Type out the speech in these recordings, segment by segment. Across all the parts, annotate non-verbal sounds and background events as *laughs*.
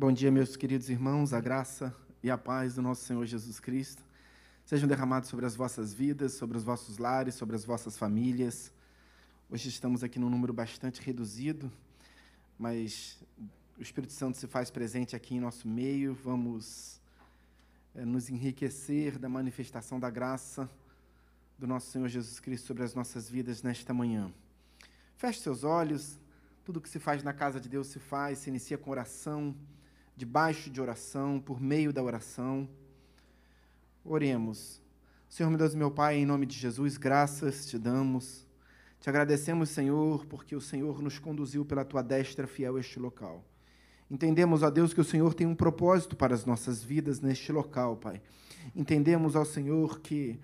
Bom dia, meus queridos irmãos, a graça e a paz do nosso Senhor Jesus Cristo sejam derramados sobre as vossas vidas, sobre os vossos lares, sobre as vossas famílias. Hoje estamos aqui num número bastante reduzido, mas o Espírito Santo se faz presente aqui em nosso meio. Vamos é, nos enriquecer da manifestação da graça do nosso Senhor Jesus Cristo sobre as nossas vidas nesta manhã. Feche seus olhos. Tudo que se faz na casa de Deus se faz, se inicia com oração debaixo de oração, por meio da oração. Oremos. Senhor, meu Deus meu Pai, em nome de Jesus, graças te damos. Te agradecemos, Senhor, porque o Senhor nos conduziu pela tua destra fiel a este local. Entendemos, ó Deus, que o Senhor tem um propósito para as nossas vidas neste local, Pai. Entendemos, ó Senhor, que,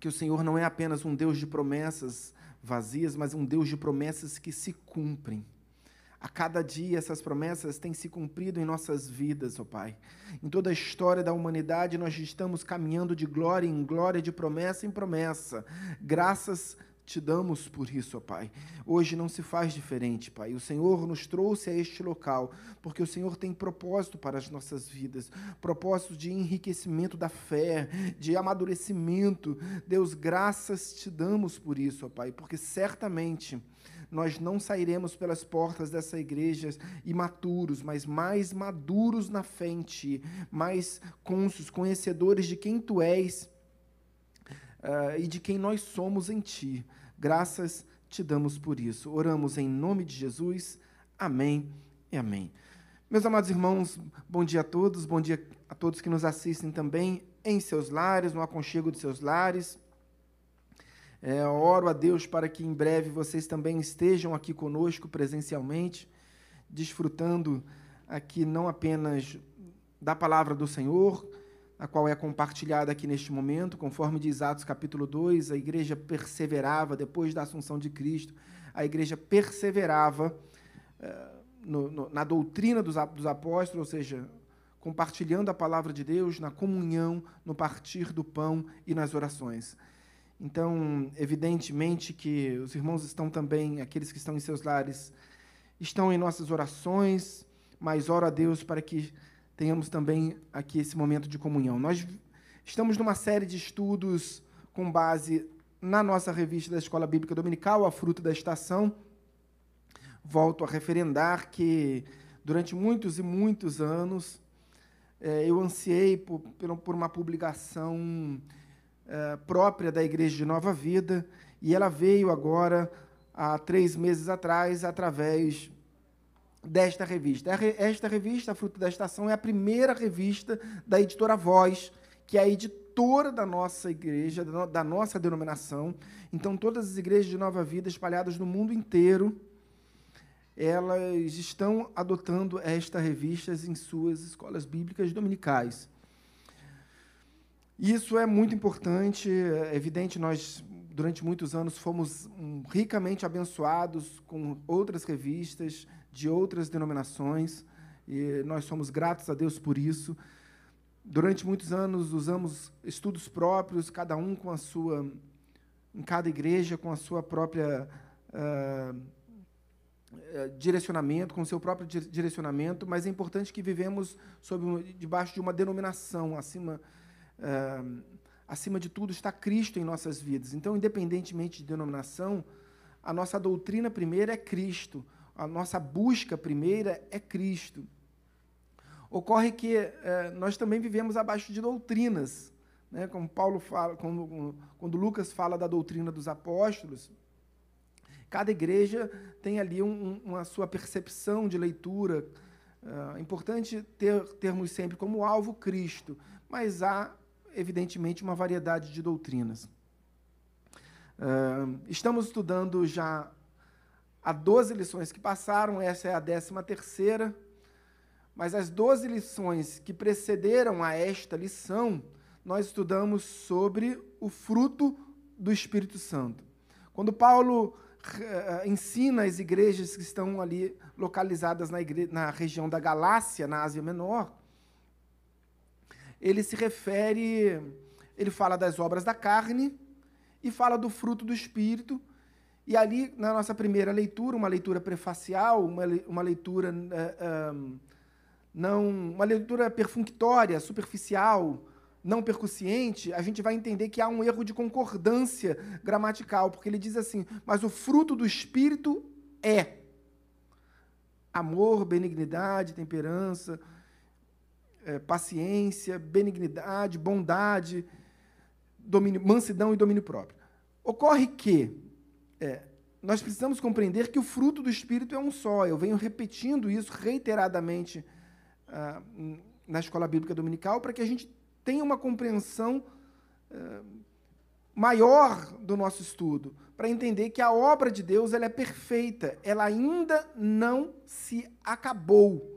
que o Senhor não é apenas um Deus de promessas vazias, mas um Deus de promessas que se cumprem. A cada dia essas promessas têm se cumprido em nossas vidas, ó oh Pai. Em toda a história da humanidade, nós estamos caminhando de glória em glória, de promessa em promessa. Graças te damos por isso, ó Pai. Hoje não se faz diferente, Pai. O Senhor nos trouxe a este local, porque o Senhor tem propósito para as nossas vidas propósito de enriquecimento da fé, de amadurecimento. Deus, graças te damos por isso, ó Pai, porque certamente nós não sairemos pelas portas dessa igreja imaturos, mas mais maduros na Ti, mais cônscios, conhecedores de quem Tu és uh, e de quem nós somos em Ti. Graças te damos por isso. Oramos em nome de Jesus. Amém e amém. Meus amados irmãos, bom dia a todos, bom dia a todos que nos assistem também em seus lares, no aconchego de seus lares. É, oro a Deus para que em breve vocês também estejam aqui conosco presencialmente, desfrutando aqui não apenas da palavra do Senhor, a qual é compartilhada aqui neste momento, conforme diz Atos capítulo 2, a igreja perseverava, depois da assunção de Cristo, a igreja perseverava uh, no, no, na doutrina dos, dos apóstolos, ou seja, compartilhando a palavra de Deus, na comunhão, no partir do pão e nas orações. Então, evidentemente que os irmãos estão também, aqueles que estão em seus lares, estão em nossas orações, mas oro a Deus para que tenhamos também aqui esse momento de comunhão. Nós estamos numa série de estudos com base na nossa revista da Escola Bíblica Dominical, A Fruto da Estação. Volto a referendar que durante muitos e muitos anos eh, eu ansiei por, por uma publicação eh, própria da Igreja de Nova Vida, e ela veio agora, há três meses atrás, através desta revista. Esta revista, Fruto da Estação, é a primeira revista da editora Voz, que é a editora da nossa igreja, da nossa denominação. Então, todas as igrejas de Nova Vida espalhadas no mundo inteiro, elas estão adotando esta revista em suas escolas bíblicas dominicais. Isso é muito importante, é evidente, nós durante muitos anos fomos hum, ricamente abençoados com outras revistas de outras denominações e nós somos gratos a Deus por isso. Durante muitos anos usamos estudos próprios, cada um com a sua, em cada igreja com a sua própria uh, direcionamento, com o seu próprio direcionamento, mas é importante que vivemos sob debaixo de uma denominação acima uh, acima de tudo, está Cristo em nossas vidas. Então, independentemente de denominação, a nossa doutrina primeira é Cristo, a nossa busca primeira é Cristo. Ocorre que uh, nós também vivemos abaixo de doutrinas, né? como Paulo fala, quando, quando Lucas fala da doutrina dos apóstolos, cada igreja tem ali um, uma sua percepção de leitura. É importante ter, termos sempre como alvo Cristo, mas há evidentemente, uma variedade de doutrinas. Uh, estamos estudando já há 12 lições que passaram, essa é a 13 terceira, mas as 12 lições que precederam a esta lição, nós estudamos sobre o fruto do Espírito Santo. Quando Paulo uh, ensina as igrejas que estão ali localizadas na, na região da Galácia, na Ásia Menor, ele se refere, ele fala das obras da carne e fala do fruto do espírito. E ali, na nossa primeira leitura, uma leitura prefacial, uma, uma leitura uh, não uma leitura perfunctória, superficial, não percussiente, a gente vai entender que há um erro de concordância gramatical, porque ele diz assim: "Mas o fruto do espírito é amor, benignidade, temperança, é, paciência, benignidade, bondade, domínio, mansidão e domínio próprio. Ocorre que é, nós precisamos compreender que o fruto do Espírito é um só. Eu venho repetindo isso reiteradamente ah, na escola bíblica dominical para que a gente tenha uma compreensão ah, maior do nosso estudo, para entender que a obra de Deus ela é perfeita, ela ainda não se acabou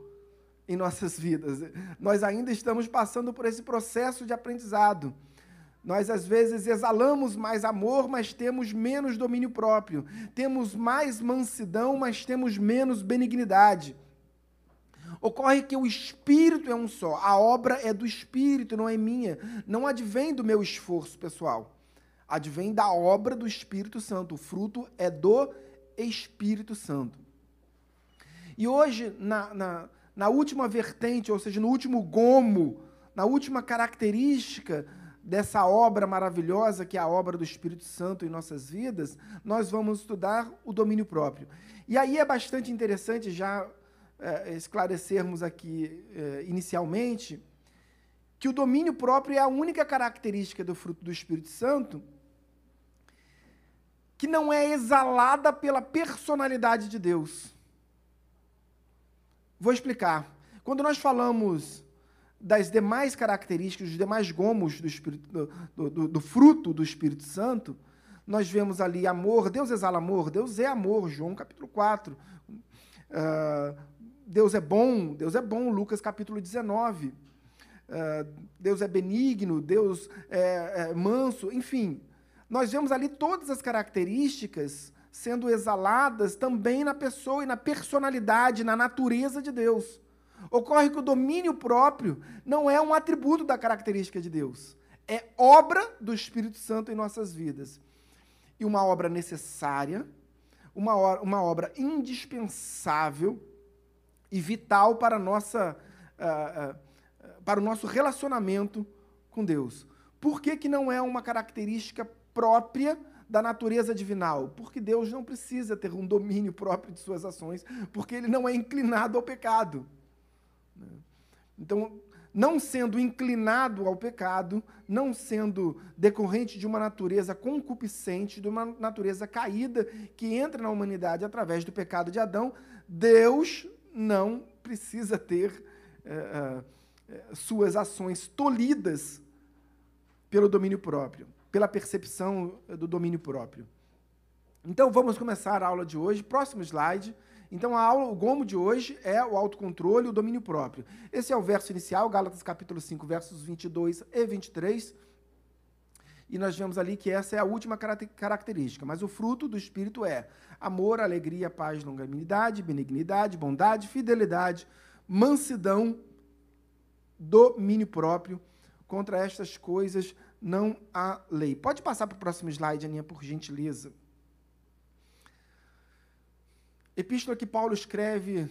em nossas vidas. Nós ainda estamos passando por esse processo de aprendizado. Nós, às vezes, exalamos mais amor, mas temos menos domínio próprio. Temos mais mansidão, mas temos menos benignidade. Ocorre que o Espírito é um só. A obra é do Espírito, não é minha. Não advém do meu esforço pessoal. Advém da obra do Espírito Santo. O fruto é do Espírito Santo. E hoje, na, na, na última vertente, ou seja, no último gomo, na última característica dessa obra maravilhosa que é a obra do Espírito Santo em nossas vidas, nós vamos estudar o domínio próprio. E aí é bastante interessante já é, esclarecermos aqui é, inicialmente que o domínio próprio é a única característica do fruto do Espírito Santo que não é exalada pela personalidade de Deus. Vou explicar. Quando nós falamos das demais características, dos demais gomos do, Espírito, do, do, do, fruto do Espírito Santo, nós vemos ali amor, Deus exala amor, Deus é amor, João capítulo 4. Uh, ah, Deus é bom, Deus é bom, Lucas capítulo 19. Uh, ah, Deus é benigno, Deus é, é manso, enfim. Nós vemos ali todas as características sendo exaladas também na pessoa e na personalidade, na natureza de Deus. Ocorre que o domínio próprio não é um atributo da característica de Deus, é obra do Espírito Santo em nossas vidas. E uma obra necessária, uma, uma obra indispensável e vital para, nossa, uh, uh, para o nosso relacionamento com Deus. Por que, que não é uma característica própria da natureza divinal? Porque Deus não precisa ter um domínio próprio de suas ações, porque ele não é inclinado ao pecado. Então, não sendo inclinado ao pecado, não sendo decorrente de uma natureza concupiscente, de uma natureza caída que entra na humanidade através do pecado de Adão, Deus não precisa ter é, é, suas ações tolhidas pelo domínio próprio, pela percepção do domínio próprio. Então vamos começar a aula de hoje. Próximo slide. Então, a aula, o gomo de hoje é o autocontrole e o domínio próprio. Esse é o verso inicial, Gálatas capítulo 5, versos 22 e 23. E nós vemos ali que essa é a última característica. Mas o fruto do Espírito é amor, alegria, paz, longanimidade, benignidade, bondade, fidelidade, mansidão, domínio próprio. Contra estas coisas não há lei. Pode passar para o próximo slide, Aninha, por gentileza. Epístola que Paulo escreve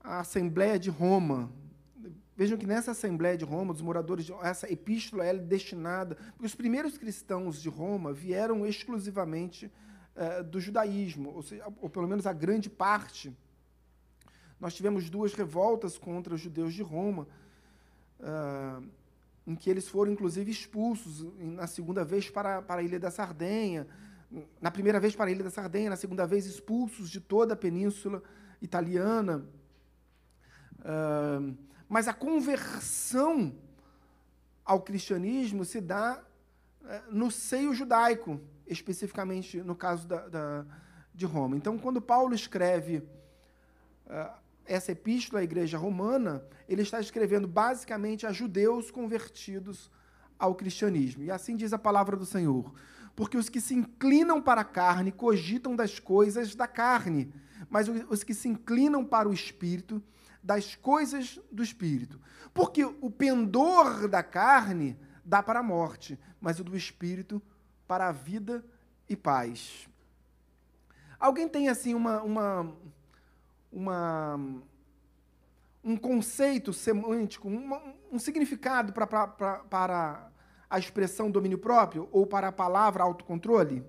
à Assembleia de Roma. Vejam que nessa Assembleia de Roma, os moradores de essa epístola é destinada, porque os primeiros cristãos de Roma vieram exclusivamente eh, do judaísmo, ou, seja, ou pelo menos a grande parte. Nós tivemos duas revoltas contra os judeus de Roma, uh, em que eles foram inclusive expulsos na segunda vez para, para a ilha da Sardenha na primeira vez para a Ilha da Sardenha, na segunda vez expulsos de toda a península italiana. Uh, mas a conversão ao cristianismo se dá uh, no seio judaico, especificamente no caso da, da, de Roma. Então, quando Paulo escreve uh, essa epístola à igreja romana, ele está escrevendo basicamente a judeus convertidos ao cristianismo. E assim diz a palavra do Senhor porque os que se inclinam para a carne cogitam das coisas da carne, mas os que se inclinam para o espírito, das coisas do espírito. Porque o pendor da carne dá para a morte, mas o do espírito para a vida e paz. Alguém tem assim uma uma uma um conceito semântico, um, um significado pra, pra, pra, para a expressão domínio próprio ou para a palavra autocontrole?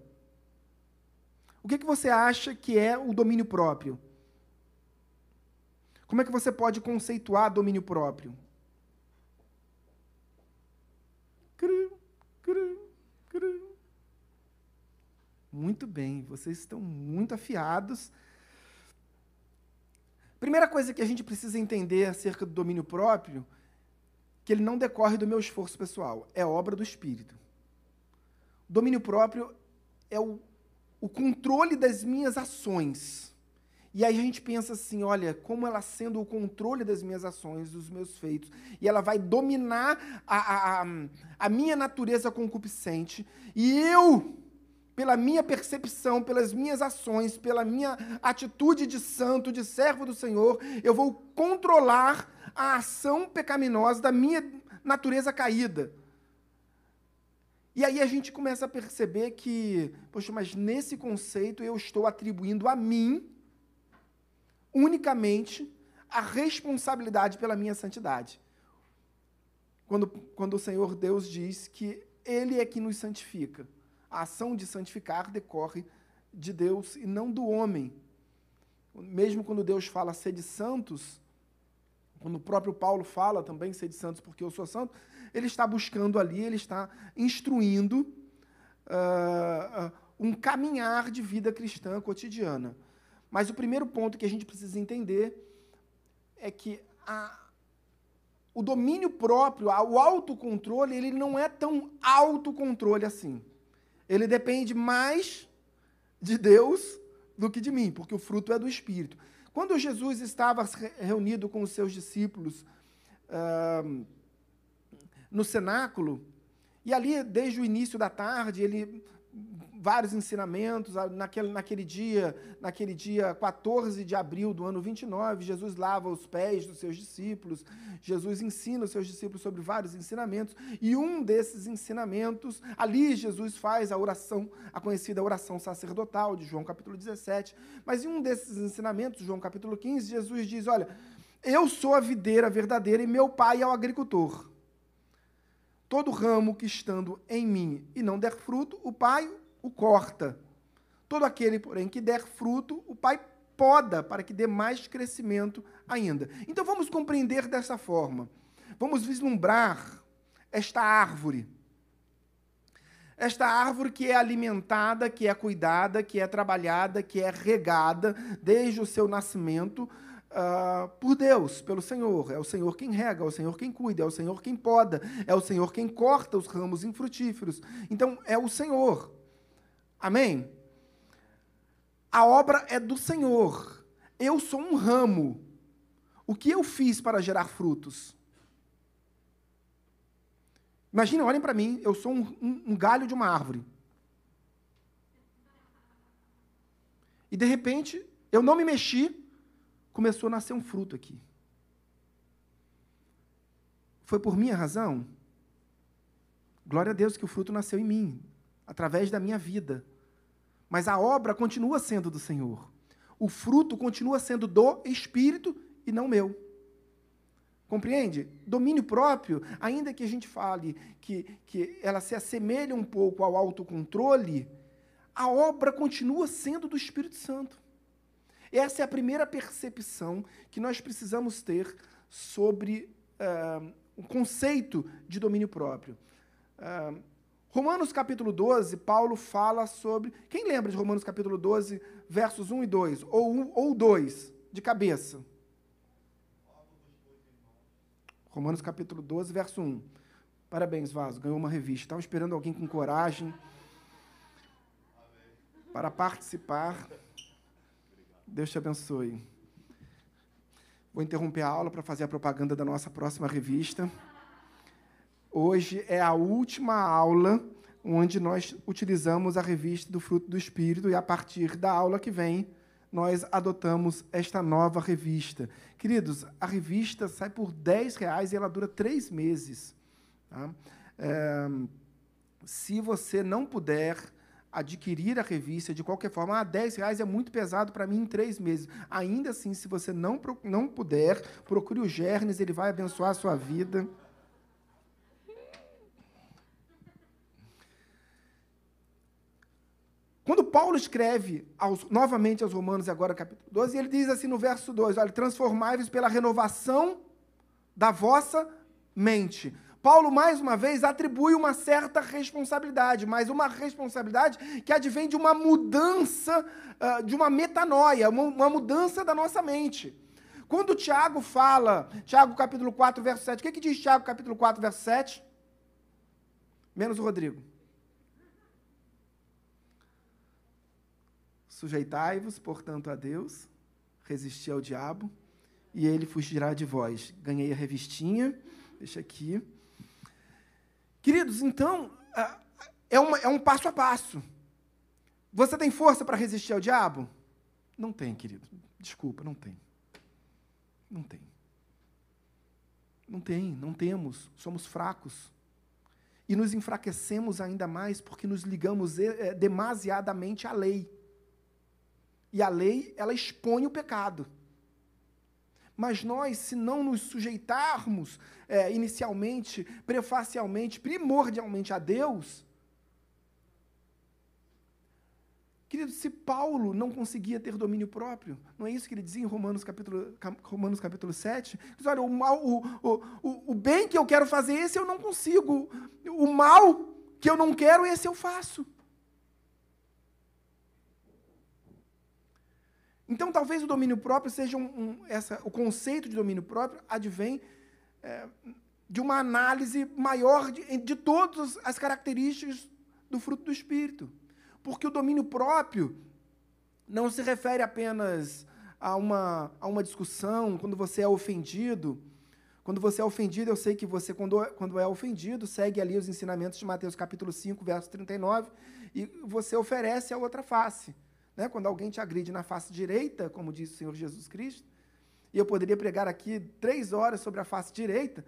O que, que você acha que é o domínio próprio? Como é que você pode conceituar domínio próprio? Muito bem, vocês estão muito afiados. Primeira coisa que a gente precisa entender acerca do domínio próprio, que ele não decorre do meu esforço pessoal, é obra do Espírito. O domínio próprio é o, o controle das minhas ações. E aí a gente pensa assim, olha, como ela sendo o controle das minhas ações, dos meus feitos, e ela vai dominar a, a, a minha natureza concupiscente, e eu pela minha percepção, pelas minhas ações, pela minha atitude de santo, de servo do Senhor, eu vou controlar a ação pecaminosa da minha natureza caída. E aí a gente começa a perceber que, poxa, mas nesse conceito eu estou atribuindo a mim, unicamente, a responsabilidade pela minha santidade. Quando, quando o Senhor Deus diz que Ele é que nos santifica. A ação de santificar decorre de Deus e não do homem. Mesmo quando Deus fala ser de santos, quando o próprio Paulo fala também ser de santos porque eu sou santo, ele está buscando ali, ele está instruindo uh, um caminhar de vida cristã cotidiana. Mas o primeiro ponto que a gente precisa entender é que a, o domínio próprio, o autocontrole, ele não é tão autocontrole assim ele depende mais de Deus do que de mim, porque o fruto é do Espírito. Quando Jesus estava reunido com os seus discípulos uh, no cenáculo, e ali, desde o início da tarde, ele vários ensinamentos. Naquele, naquele dia, naquele dia 14 de abril do ano 29, Jesus lava os pés dos seus discípulos. Jesus ensina os seus discípulos sobre vários ensinamentos. E um desses ensinamentos, ali Jesus faz a oração, a conhecida oração sacerdotal de João capítulo 17. Mas em um desses ensinamentos, João capítulo 15, Jesus diz: Olha, eu sou a videira verdadeira e meu pai é o agricultor. Todo ramo que estando em mim e não der fruto, o pai o corta. Todo aquele, porém, que der fruto, o Pai poda para que dê mais crescimento ainda. Então vamos compreender dessa forma. Vamos vislumbrar esta árvore. Esta árvore que é alimentada, que é cuidada, que é trabalhada, que é regada desde o seu nascimento uh, por Deus, pelo Senhor. É o Senhor quem rega, é o Senhor quem cuida, é o Senhor quem poda, é o Senhor quem corta os ramos infrutíferos. Então é o Senhor. Amém? A obra é do Senhor. Eu sou um ramo. O que eu fiz para gerar frutos? Imagina, olhem para mim, eu sou um, um, um galho de uma árvore. E de repente, eu não me mexi, começou a nascer um fruto aqui. Foi por minha razão? Glória a Deus que o fruto nasceu em mim através da minha vida. Mas a obra continua sendo do Senhor. O fruto continua sendo do Espírito e não meu. Compreende? Domínio próprio, ainda que a gente fale que, que ela se assemelha um pouco ao autocontrole, a obra continua sendo do Espírito Santo. Essa é a primeira percepção que nós precisamos ter sobre uh, o conceito de domínio próprio. Uh, Romanos capítulo 12, Paulo fala sobre. Quem lembra de Romanos capítulo 12, versos 1 e 2? Ou 1 ou 2, de cabeça? Romanos capítulo 12, verso 1. Parabéns, Vaso, ganhou uma revista. Estava esperando alguém com coragem para participar. Deus te abençoe. Vou interromper a aula para fazer a propaganda da nossa próxima revista. Hoje é a última aula onde nós utilizamos a revista do Fruto do Espírito e a partir da aula que vem nós adotamos esta nova revista. Queridos, a revista sai por 10 reais e ela dura três meses. Tá? É, se você não puder adquirir a revista de qualquer forma. Ah, 10 reais é muito pesado para mim em três meses. Ainda assim, se você não, não puder, procure o Gernes, ele vai abençoar a sua vida. Quando Paulo escreve aos, novamente aos Romanos, agora capítulo 12, ele diz assim no verso 2: Olha, transformai-vos pela renovação da vossa mente. Paulo, mais uma vez, atribui uma certa responsabilidade, mas uma responsabilidade que advém de uma mudança, uh, de uma metanoia, uma, uma, mudança da nossa mente. Quando Tiago fala, Tiago capítulo 4, verso 7, o que, que diz Tiago capítulo 4, verso 7? Menos o Rodrigo. Sujeitai-vos, portanto, a Deus, resisti ao diabo, e ele fugirá de vós. Ganhei a revistinha, deixa aqui. Queridos, então, é, uma, é um passo a passo. Você tem força para resistir ao diabo? Não tem, querido. Desculpa, não tem. Não tem. Não tem, não temos. Somos fracos. E nos enfraquecemos ainda mais porque nos ligamos é, demasiadamente à lei. E a lei, ela expõe o pecado. Mas nós, se não nos sujeitarmos é, inicialmente, prefacialmente, primordialmente a Deus, Querido, se Paulo não conseguia ter domínio próprio, não é isso que ele dizia em Romanos capítulo, Romanos capítulo 7? Diz, olha, o, mal, o, o, o bem que eu quero fazer, esse eu não consigo. O mal que eu não quero, esse eu faço. Então, talvez o domínio próprio seja um, um essa, o conceito de domínio próprio advém é, de uma análise maior de, de todas as características do fruto do Espírito. Porque o domínio próprio não se refere apenas a uma, a uma discussão, quando você é ofendido. Quando você é ofendido, eu sei que você, quando, quando é ofendido, segue ali os ensinamentos de Mateus capítulo 5, verso 39, e você oferece a outra face. Né? Quando alguém te agride na face direita, como disse o Senhor Jesus Cristo, e eu poderia pregar aqui três horas sobre a face direita,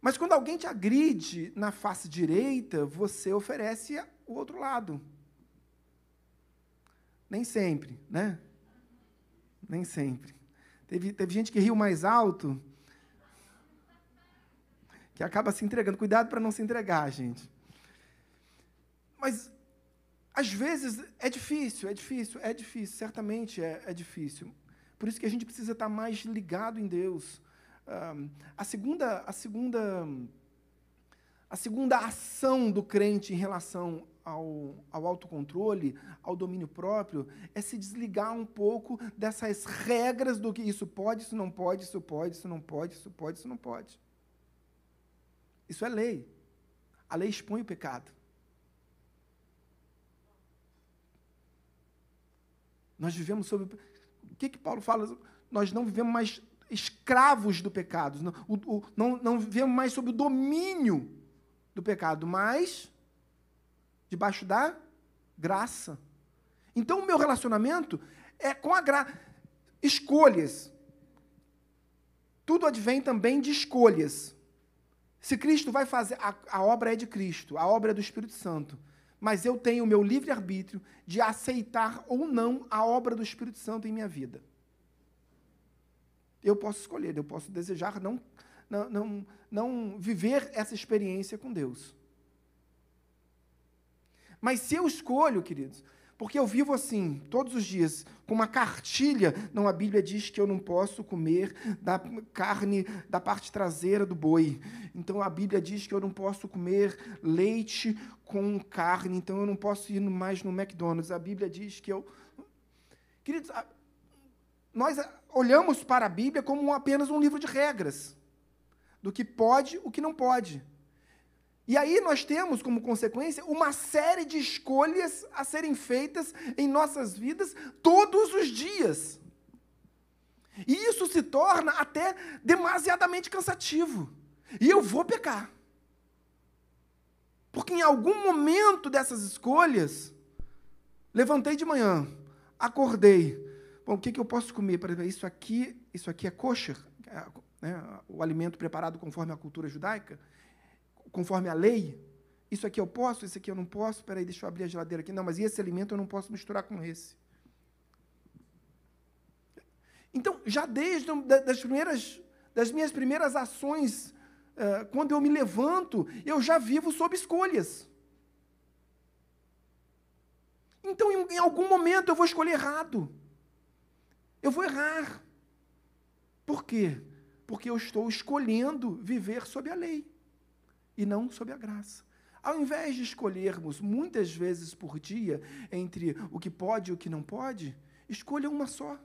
mas quando alguém te agride na face direita, você oferece o outro lado. Nem sempre, né? Nem sempre. Teve, teve gente que riu mais alto, que acaba se entregando. Cuidado para não se entregar, gente. Mas às vezes é difícil, é difícil, é difícil, certamente é, é difícil. Por isso que a gente precisa estar mais ligado em Deus. A segunda, a segunda, a segunda ação do crente em relação ao, ao autocontrole, ao domínio próprio, é se desligar um pouco dessas regras do que isso pode, isso não pode, isso pode, isso não pode, isso pode, isso não pode. Isso é lei. A lei expõe o pecado. Nós vivemos sob. O que, que Paulo fala? Nós não vivemos mais escravos do pecado. Não, o, o, não, não vivemos mais sob o domínio do pecado, mas debaixo da graça. Então, o meu relacionamento é com a graça. Escolhas. Tudo advém também de escolhas. Se Cristo vai fazer, a, a obra é de Cristo, a obra é do Espírito Santo mas eu tenho o meu livre-arbítrio de aceitar ou não a obra do Espírito Santo em minha vida. Eu posso escolher, eu posso desejar não, não, não, não viver essa experiência com Deus. Mas se eu escolho, queridos, porque eu vivo assim, todos os dias, com uma cartilha. Não, a Bíblia diz que eu não posso comer da carne da parte traseira do boi. Então a Bíblia diz que eu não posso comer leite com carne. Então eu não posso ir mais no McDonald's. A Bíblia diz que eu. Queridos, nós olhamos para a Bíblia como apenas um livro de regras do que pode, o que não pode. E aí nós temos como consequência uma série de escolhas a serem feitas em nossas vidas todos os dias. E isso se torna até demasiadamente cansativo. E eu vou pecar. Porque em algum momento dessas escolhas, levantei de manhã, acordei. Bom, o que, que eu posso comer? Isso aqui, isso aqui é kosher, né, o alimento preparado conforme a cultura judaica conforme a lei, Isso aqui eu posso, isso aqui eu não posso. Peraí, deixa eu abrir a geladeira aqui. Não, mas esse alimento eu não posso misturar com esse. Então, já desde das, primeiras, das minhas primeiras ações, uh, quando eu me levanto, eu já vivo sob escolhas. Então, em algum momento, eu vou escolher errado. Eu vou errar. Por quê? Porque eu estou escolhendo viver sob a lei e não sob a graça. Ao invés de escolhermos muitas vezes por dia entre o que pode e o que não pode, escolha uma só.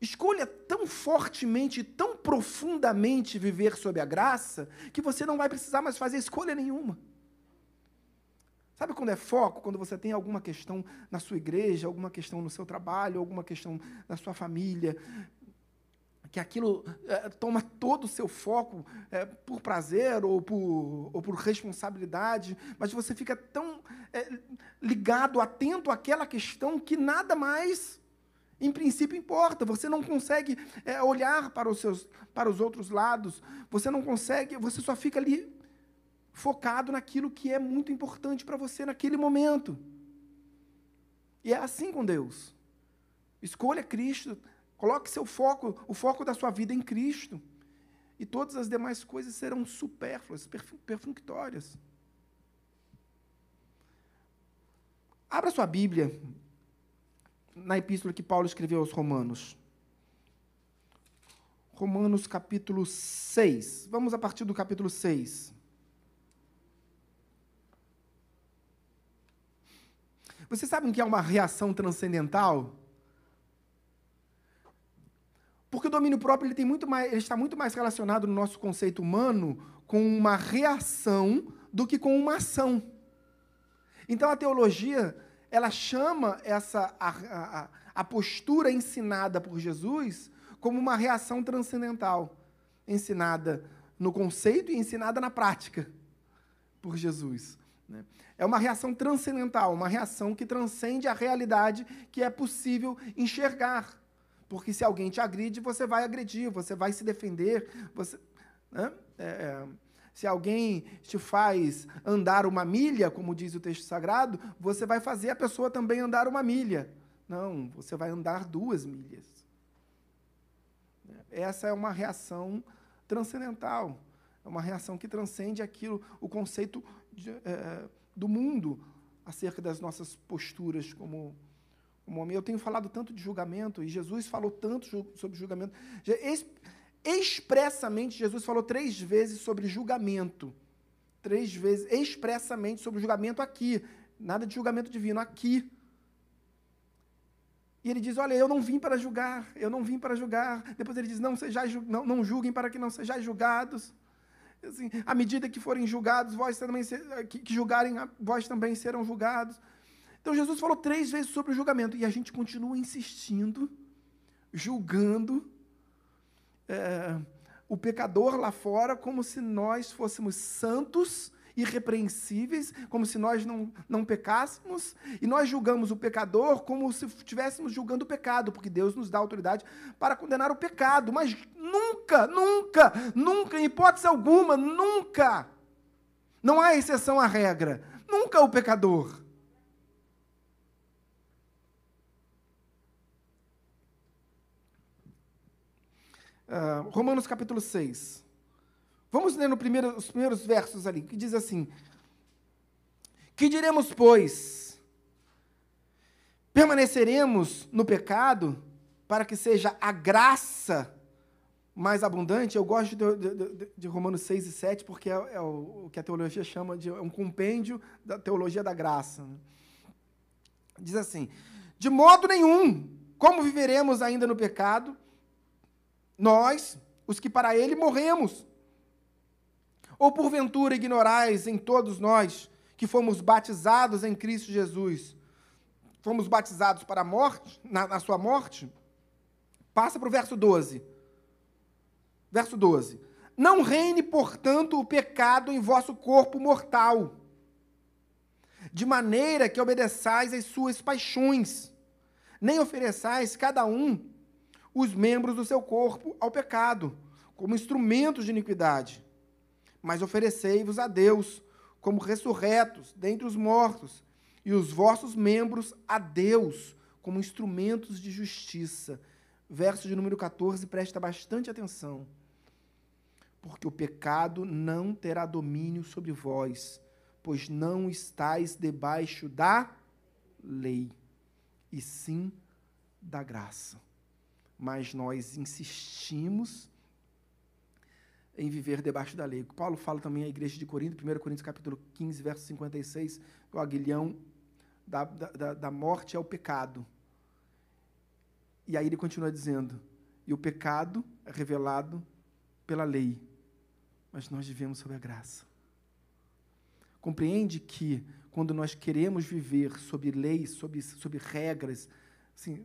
Escolha tão fortemente, tão profundamente viver sob a graça, que você não vai precisar mais fazer escolha nenhuma. Sabe quando é foco? Quando você tem alguma questão na sua igreja, alguma questão no seu trabalho, alguma questão na sua família, que aquilo é, toma todo o seu foco é, por prazer ou por, ou por responsabilidade, mas você fica tão é, ligado, atento àquela questão que nada mais, em princípio, importa. Você não consegue é, olhar para os, seus, para os outros lados, você não consegue, você só fica ali focado naquilo que é muito importante para você naquele momento. E é assim com Deus. Escolha Cristo, coloque seu foco, o foco da sua vida em Cristo. E todas as demais coisas serão supérfluas, perfunctórias. Abra sua Bíblia na epístola que Paulo escreveu aos Romanos. Romanos capítulo 6. Vamos a partir do capítulo 6. Vocês sabem o que é uma reação transcendental? Porque o domínio próprio ele tem muito mais, ele está muito mais relacionado no nosso conceito humano com uma reação do que com uma ação. Então a teologia ela chama essa a, a, a postura ensinada por Jesus como uma reação transcendental, ensinada no conceito e ensinada na prática por Jesus. Né? É uma reação transcendental, uma reação que transcende a realidade que é possível enxergar. Porque se alguém te agride, você vai agredir, você vai se defender. Você, né? é, é, se alguém te faz andar uma milha, como diz o texto sagrado, você vai fazer a pessoa também andar uma milha. Não, você vai andar duas milhas. Essa é uma reação transcendental. É uma reação que transcende aquilo, o conceito de, é, do mundo acerca das nossas posturas como. Eu tenho falado tanto de julgamento, e Jesus falou tanto sobre julgamento. Expressamente, Jesus falou três vezes sobre julgamento. Três vezes, expressamente, sobre julgamento aqui. Nada de julgamento divino, aqui. E ele diz: Olha, eu não vim para julgar, eu não vim para julgar. Depois ele diz: Não, sejais, não, não julguem para que não sejais julgados. Assim, à medida que forem julgados, vós também que, que julgarem, vós também serão julgados. Então Jesus falou três vezes sobre o julgamento e a gente continua insistindo, julgando é, o pecador lá fora como se nós fôssemos santos irrepreensíveis, como se nós não, não pecássemos, e nós julgamos o pecador como se estivéssemos julgando o pecado, porque Deus nos dá autoridade para condenar o pecado, mas nunca, nunca, nunca, em hipótese alguma, nunca, não há exceção à regra, nunca o pecador. Uh, Romanos capítulo 6. Vamos ler no primeiro, os primeiros versos ali, que diz assim: Que diremos, pois? Permaneceremos no pecado para que seja a graça mais abundante? Eu gosto de, de, de, Romanos 6 e 7 porque é, é o, o, que a teologia chama de é um compêndio da teologia da graça. Diz assim: De modo nenhum, como viveremos ainda no pecado? Nós, os que para ele morremos. Ou porventura ignorais em todos nós que fomos batizados em Cristo Jesus, fomos batizados para a morte, na, na sua morte? Passa para o verso 12. Verso 12. Não reine, portanto, o pecado em vosso corpo mortal, de maneira que obedeçais às suas paixões, nem ofereçais cada um os membros do seu corpo ao pecado, como instrumentos de iniquidade mas oferecei-vos a Deus como ressurretos dentre os mortos, e os vossos membros a Deus como instrumentos de justiça. Verso de número 14, presta bastante atenção. Porque o pecado não terá domínio sobre vós, pois não estáis debaixo da lei, e sim da graça. Mas nós insistimos em viver debaixo da lei. Paulo fala também à igreja de Corinto, 1 Coríntios capítulo 15, verso 56, o aguilhão da, da, da morte é o pecado. E aí ele continua dizendo, e o pecado é revelado pela lei, mas nós vivemos sob a graça. Compreende que quando nós queremos viver sob leis, sob, sob regras, assim,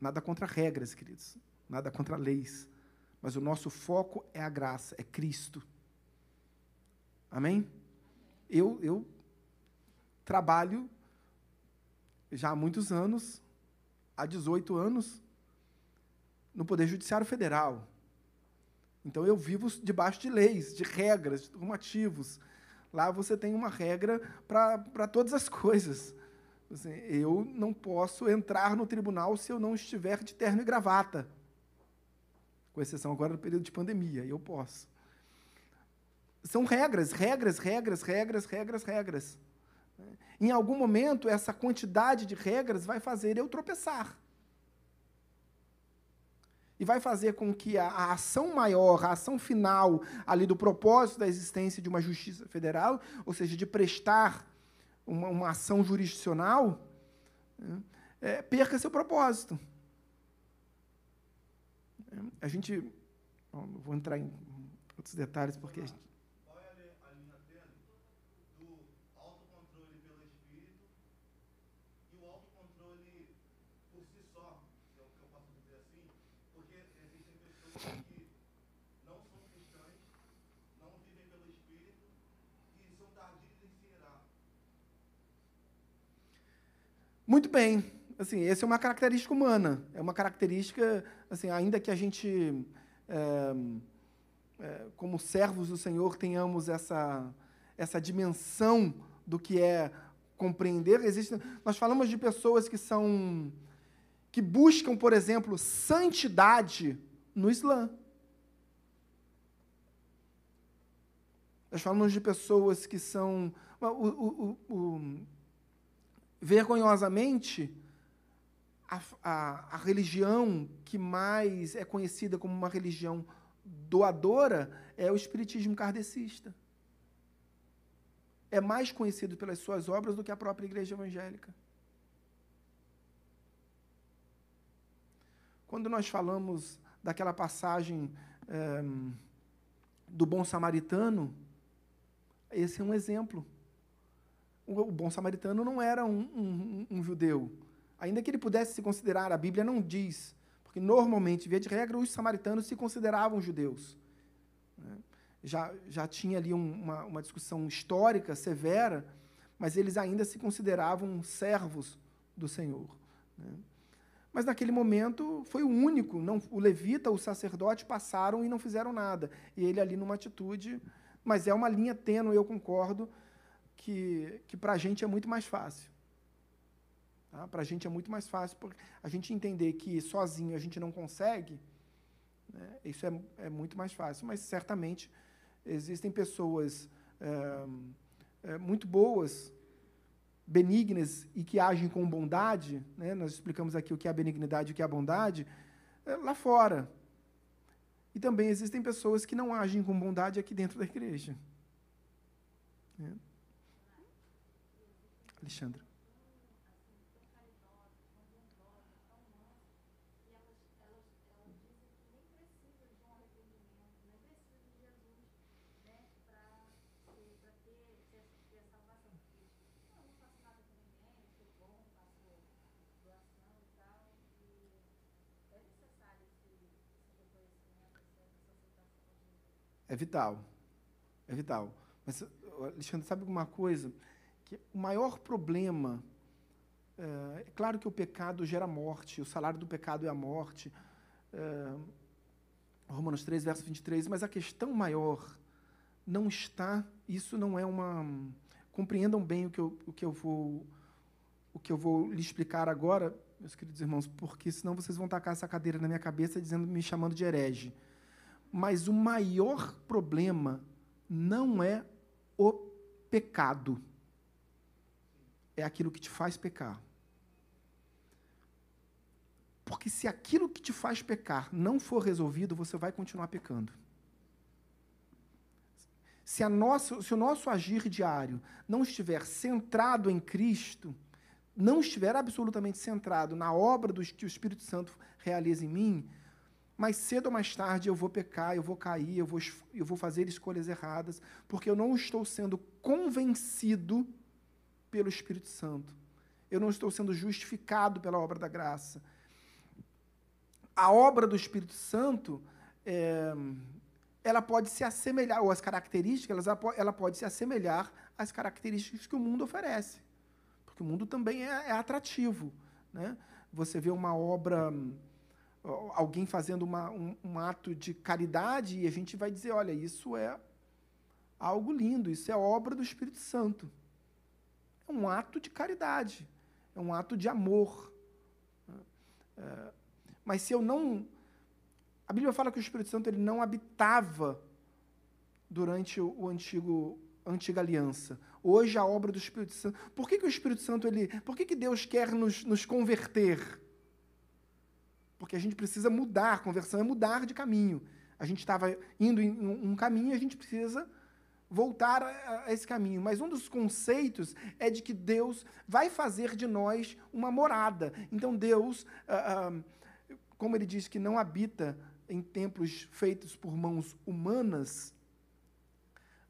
nada contra regras, queridos, nada contra leis, mas o nosso foco é a graça, é Cristo. Amém? Eu, eu trabalho já há muitos anos, há 18 anos, no Poder Judiciário Federal. Então eu vivo debaixo de leis, de regras, de normativos. Lá você tem uma regra para todas as *laughs* coisas. Assim, eu não posso entrar no tribunal se eu não estiver de terno e gravata com exceção agora do período de pandemia, eu posso. São regras, regras, regras, regras, regras, regras. Em algum momento, essa quantidade de regras vai fazer eu tropeçar. E vai fazer com que a, a, ação maior, a ação final ali do propósito da existência de uma justiça federal, ou seja, de prestar uma, uma ação jurisdicional, né, é, perca seu propósito. A gente. Bom, vou entrar em outros detalhes, porque. Qual é a linha tênue do autocontrole pelo espírito e o autocontrole por si só, se é o que eu posso dizer assim? Porque existem pessoas que não são cristãs, não vivem pelo espírito e são tardios em se irar. Muito bem assim, essa é uma característica humana, é uma característica, assim, ainda que a gente, é, é, como servos do Senhor, tenhamos essa, essa dimensão do que é compreender. Existe, nós falamos de pessoas que são, que buscam, por exemplo, santidade no Islã. Nós falamos de pessoas que são, o, o, o, vergonhosamente, a, a, a religião que mais é conhecida como uma religião doadora é o espiritismo kardecista. É mais conhecido pelas suas obras do que a própria igreja evangélica. Quando nós falamos daquela passagem é, do bom samaritano, esse é um exemplo. O, bom samaritano não era um, um, um judeu, ainda que ele pudesse se considerar, a Bíblia não diz, porque normalmente, via de regra, os samaritanos se consideravam judeus. Né? Já, já tinha ali uma, uma discussão histórica severa, mas eles ainda se consideravam servos do Senhor. Né? Mas naquele momento foi o único, não, o levita, o sacerdote passaram e não fizeram nada. E ele ali numa atitude, mas é uma linha tênue, eu concordo, que, que para a gente é muito mais fácil. Tá? Para a gente é muito mais fácil porque a gente entender que sozinho a gente não consegue, né? isso é, é muito mais fácil. Mas certamente existem pessoas é, é, muito boas, benignas e que agem com bondade. Né? Nós explicamos aqui o que é a benignidade e o que é a bondade é, lá fora. E também existem pessoas que não agem com bondade aqui dentro da igreja. Né? Alexandra. É vital. É vital. Mas, Alexandre, sabe alguma coisa? Que o maior problema. É, é claro que o pecado gera morte, o salário do pecado é a morte. É, Romanos 3, verso 23. Mas a questão maior não está, isso não é uma. Compreendam bem o que eu, o que eu, vou, o que eu vou lhe explicar agora, meus queridos irmãos, porque senão vocês vão tacar essa cadeira na minha cabeça dizendo, me chamando de herege. Mas o maior problema não é o pecado, é aquilo que te faz pecar. Porque se aquilo que te faz pecar não for resolvido, você vai continuar pecando. Se, nossa, se o nosso agir diário não estiver centrado em Cristo, não estiver absolutamente centrado na obra do, que o Espírito Santo realiza em mim, mais cedo ou mais tarde eu vou pecar, eu vou cair, eu vou, eu vou fazer escolhas erradas, porque eu não estou sendo convencido pelo Espírito Santo. Eu não estou sendo justificado pela obra da graça. A obra do Espírito Santo, é, ela pode se assemelhar, ou as características, ela, pode se assemelhar às características que o mundo oferece. Porque o mundo também é, é atrativo. Né? Você vê uma obra alguém fazendo uma, um, um, ato de caridade e a gente vai dizer, olha, isso é algo lindo, isso é obra do Espírito Santo. É um ato de caridade, é um ato de amor. É, mas se eu não... A Bíblia fala que o Espírito Santo ele não habitava durante o, antigo antiga aliança. Hoje a obra do Espírito Santo. Por que, que o Espírito Santo ele, por que, que Deus quer nos, nos converter? Porque a gente precisa mudar, conversão é mudar de caminho. A gente estava indo em um caminho a gente precisa voltar a, esse caminho. Mas um dos conceitos é de que Deus vai fazer de nós uma morada. Então Deus, ah, ah, como ele diz que não habita em templos feitos por mãos humanas,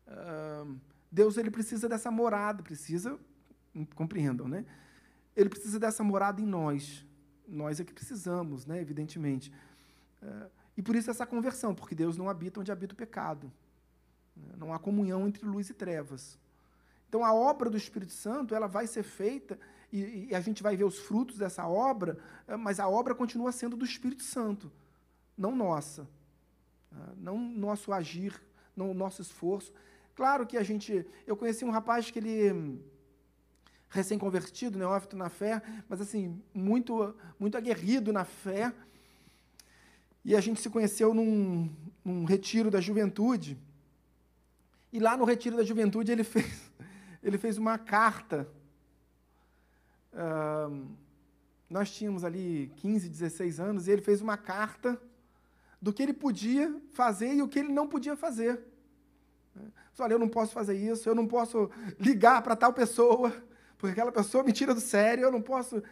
ah, Deus ele precisa dessa morada, precisa, compreendam, né? Ele precisa dessa morada em nós nós é que precisamos, né, evidentemente. É, e por isso essa conversão, porque Deus não habita onde habita o pecado. Né, não há comunhão entre luz e trevas. Então a obra do Espírito Santo ela vai ser feita e, e, a gente vai ver os frutos dessa obra, é, mas a obra continua sendo do Espírito Santo, não nossa, né, não nosso agir, não nosso esforço. Claro que a gente, eu conheci um rapaz que ele recém-convertido, neófito na fé, mas assim, muito, muito aguerrido na fé. E a gente se conheceu num, num retiro da juventude. E lá no retiro da juventude ele *laughs* fez, ele fez uma carta. Nós tínhamos ali 15, 16 anos, e ele fez uma carta do que ele podia fazer e o que ele não podia fazer. Olha, eu não posso fazer isso, eu não posso ligar para tal pessoa, porque aquela pessoa me tira do sério, eu não posso.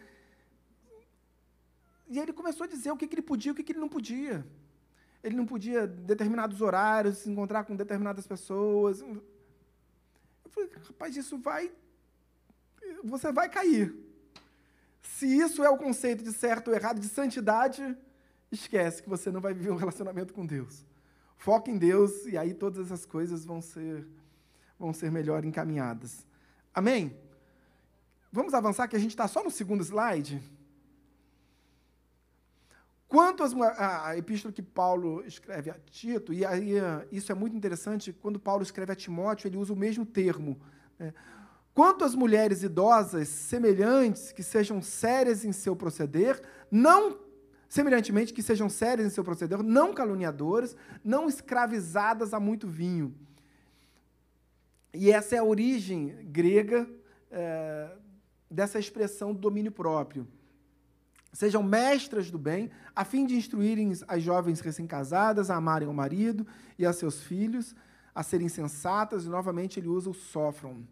E ele começou a dizer o que, que ele podia e o que, que ele não podia. Ele não podia determinados horários, se encontrar com determinadas pessoas. Eu falei, rapaz, isso vai. Você vai cair. Se isso é o conceito de certo ou errado, de santidade, esquece que você não vai viver um relacionamento com Deus. Foca em Deus e aí todas essas coisas vão ser, vão ser melhor encaminhadas. Amém? Vamos avançar, que a gente está só no segundo slide. Quanto a epístola que Paulo escreve a Tito, e aí isso é muito interessante, quando Paulo escreve a Timóteo, ele usa o mesmo termo. Né? Quanto às mulheres idosas semelhantes, que sejam sérias em seu proceder, não semelhantemente que sejam sérias em seu proceder, não caluniadoras, não escravizadas a muito vinho. E essa é a origem grega é, dessa expressão do domínio próprio. Sejam mestras do bem, a fim de instruírem as jovens recém-casadas a amarem o marido e a seus filhos, a serem sensatas, e novamente ele usa o sofron,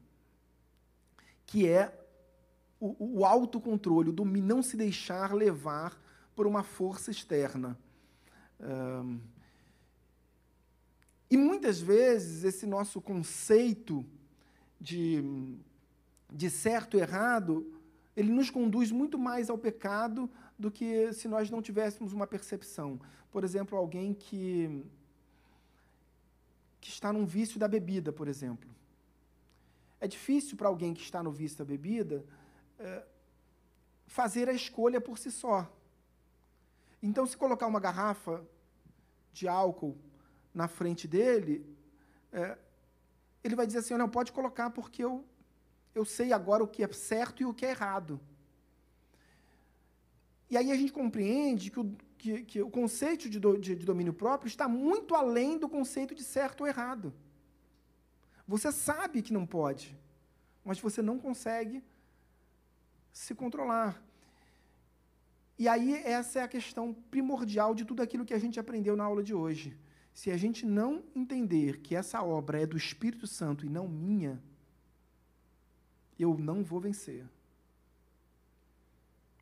que é o, o autocontrole, o não se deixar levar por uma força externa. Um, e muitas vezes esse nosso conceito de de certo e errado, ele nos conduz muito mais ao pecado do que se nós não tivéssemos uma percepção. Por exemplo, alguém que, que está num vício da bebida, por exemplo. É difícil para alguém que está no vício da bebida é, fazer a escolha por si só. Então, se colocar uma garrafa de álcool na frente dele, é, ele vai dizer assim: não, pode colocar porque eu, eu sei agora o que é certo e o que é errado. E aí a gente compreende que o, que, que o conceito de, do, de, de domínio próprio está muito além do conceito de certo ou errado. Você sabe que não pode, mas você não consegue se controlar. E aí, essa é a questão primordial de tudo aquilo que a gente aprendeu na aula de hoje. Se a gente não entender que essa obra é do Espírito Santo e não minha, eu não vou vencer.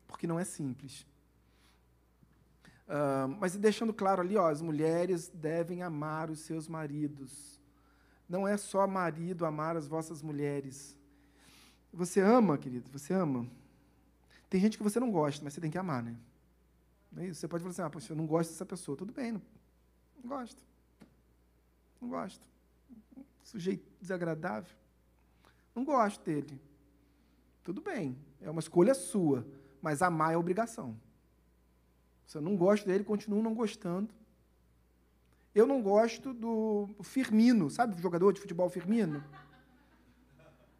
Porque não é simples. Uh, mas deixando claro ali, ó, as mulheres devem amar os seus maridos. Não é só marido amar as vossas mulheres. Você ama, querido, você ama. Tem gente que você não gosta, mas você tem que amar, né? É isso? Você pode falar assim, ah, poxa, eu não gosto dessa pessoa. Tudo bem, não, não gosto. Não gosto. Sujeito desagradável. Não gosto dele. Tudo bem, é uma escolha sua, mas amar é obrigação. Se eu não gosto dele, continuo não gostando. Eu não gosto do Firmino, sabe o jogador de futebol Firmino?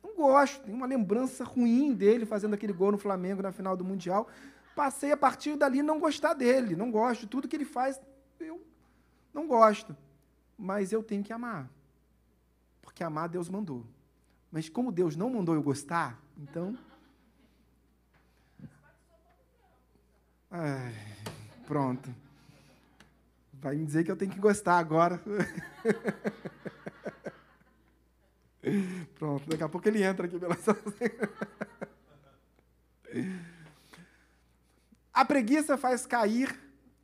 Não gosto, tenho uma lembrança ruim dele fazendo aquele gol no Flamengo na final do Mundial. Passei a partir dali não gostar dele, não gosto. Tudo que ele faz, eu não gosto. Mas eu tenho que amar. Porque amar Deus mandou. Mas como Deus não mandou eu gostar, então. Ai, pronto. Vai me dizer que eu tenho que gostar agora. Pronto, daqui a pouco ele entra aqui pela A preguiça faz cair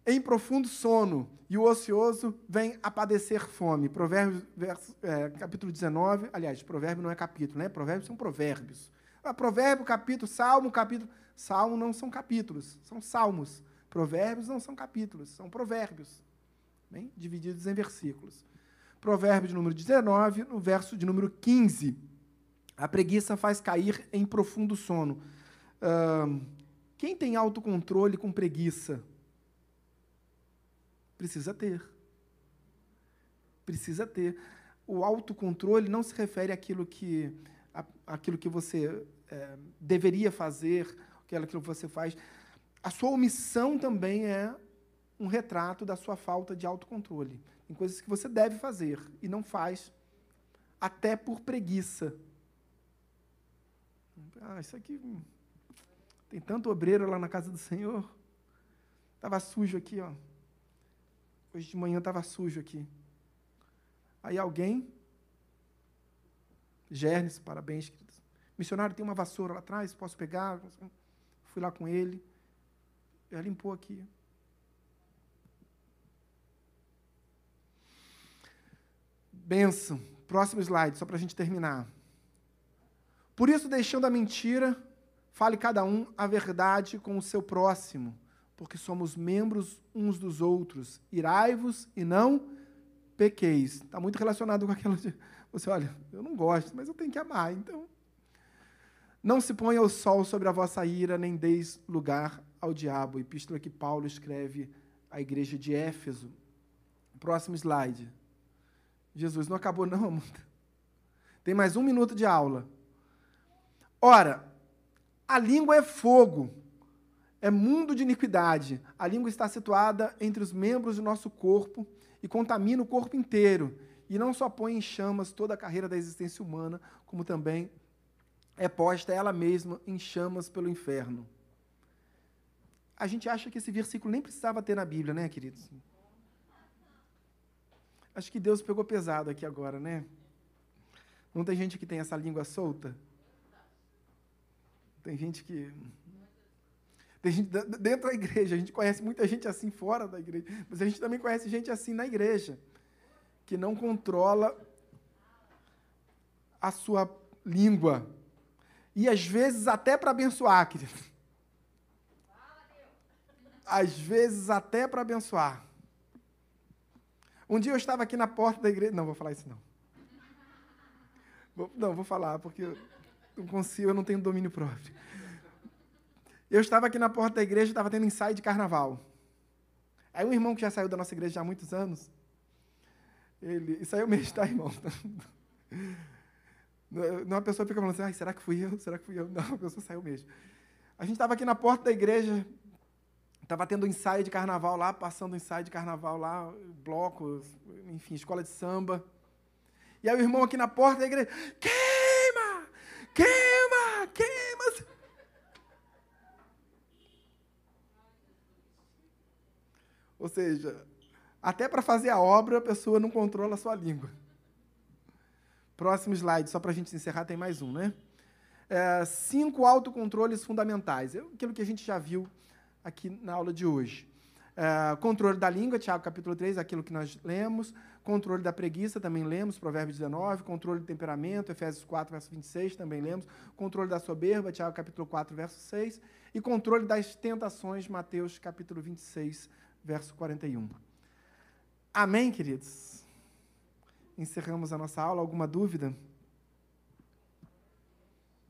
em profundo sono, e o ocioso vem a padecer fome. Provérbios, verso, é, capítulo 19. Aliás, provérbio não é capítulo, né? Provérbios são provérbios. Ah, provérbio, capítulo, salmo, capítulo. Salmo não são capítulos, são salmos. Provérbios não são capítulos, são provérbios bem, divididos em versículos. Provérbio de número 19, no verso de número 15. A preguiça faz cair em profundo sono. Uh, quem tem autocontrole com preguiça? Precisa ter. Precisa ter. O autocontrole não se refere àquilo que, à, àquilo que você é, deveria fazer, aquilo que você faz. A sua omissão também é um retrato da sua falta de autocontrole. Tem coisas que você deve fazer e não faz, até por preguiça. Ah, isso aqui. Tem tanto obreiro lá na casa do Senhor. Estava sujo aqui, ó. Hoje de manhã estava sujo aqui. Aí alguém. Gernes, parabéns, queridos. Missionário, tem uma vassoura lá atrás, posso pegar? Fui lá com ele. Ele limpou aqui. Benção. Próximo slide, só para a gente terminar. Por isso, deixando a mentira, fale cada um a verdade com o seu próximo, porque somos membros uns dos outros. Irai-vos e não pequeis. Está muito relacionado com aquilo de. Você, olha, eu não gosto, mas eu tenho que amar, então. Não se ponha o sol sobre a vossa ira, nem deis lugar ao diabo. Epístola que Paulo escreve à igreja de Éfeso. Próximo slide. Jesus, não acabou não, amor. Tem mais um minuto de aula. Ora, a língua é fogo, é mundo de iniquidade. A língua está situada entre os membros do nosso corpo e contamina o corpo inteiro. E não só põe em chamas toda a carreira da existência humana, como também é posta ela mesma em chamas pelo inferno. A gente acha que esse versículo nem precisava ter na Bíblia, né, queridos? Acho que Deus pegou pesado aqui agora, né? Não tem gente que tem essa língua solta? Tem gente que. Gente dentro da igreja, a gente conhece muita gente assim fora da igreja, mas a gente também conhece gente assim na igreja, que não controla a sua língua. E às vezes até para abençoar, querido. Às vezes até para abençoar. Um dia eu estava aqui na porta da igreja. Não, vou falar isso não. Vou, não, vou falar, porque eu não consigo, eu não tenho domínio próprio. Eu estava aqui na porta da igreja, estava tendo ensaio de carnaval. Aí um irmão que já saiu da nossa igreja há muitos anos, ele. Isso aí mês, tá, irmão? *laughs* Não, a pessoa fica falando assim, será que fui eu? Será que fui eu? Não, a pessoa saiu mesmo. A gente estava aqui na porta da igreja, estava tendo ensaio de carnaval lá, passando ensaio de carnaval lá, blocos, enfim, escola de samba. E aí o irmão aqui na porta da igreja, queima, queima, queima. Ou seja, até para fazer a obra a pessoa não controla a sua língua. Próximo slide, só para a gente encerrar, tem mais um, né? É, cinco autocontroles fundamentais. É aquilo que a gente já viu aqui na aula de hoje. É, controle da língua, Tiago capítulo 3, aquilo que nós lemos. Controle da preguiça, também lemos, Provérbios 19. Controle do temperamento, Efésios 4, verso 26, também lemos. Controle da soberba, Tiago capítulo 4, verso 6. E controle das tentações, Mateus capítulo 26, verso 41. Amém, queridos? Encerramos a nossa aula. Alguma dúvida?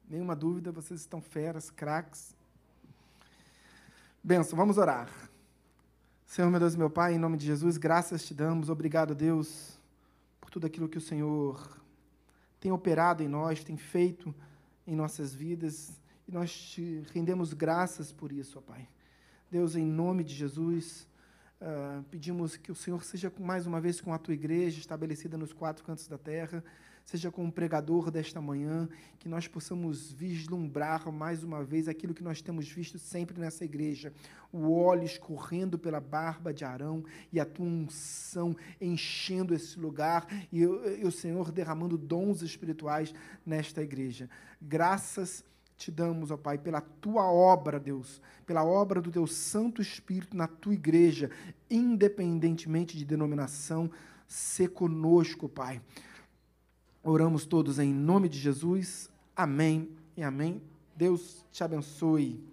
Nenhuma dúvida, vocês estão feras, craques. Benção, vamos orar. Senhor, meu Deus meu Pai, em nome de Jesus, graças te damos. Obrigado, Deus, por tudo aquilo que o Senhor tem operado em nós, tem feito em nossas vidas. E nós te rendemos graças por isso, ó Pai. Deus, em nome de Jesus, Uh, pedimos que o Senhor seja mais uma vez com a tua igreja estabelecida nos quatro cantos da terra, seja com o pregador desta manhã, que nós possamos vislumbrar mais uma vez aquilo que nós temos visto sempre nessa igreja: o óleo escorrendo pela barba de Arão e a tua unção enchendo esse lugar e, e o Senhor derramando dons espirituais nesta igreja. Graças te damos, ó Pai, pela tua obra, Deus, pela obra do teu Santo Espírito na tua igreja, independentemente de denominação, se conosco, Pai. Oramos todos em nome de Jesus. Amém e amém. Deus te abençoe.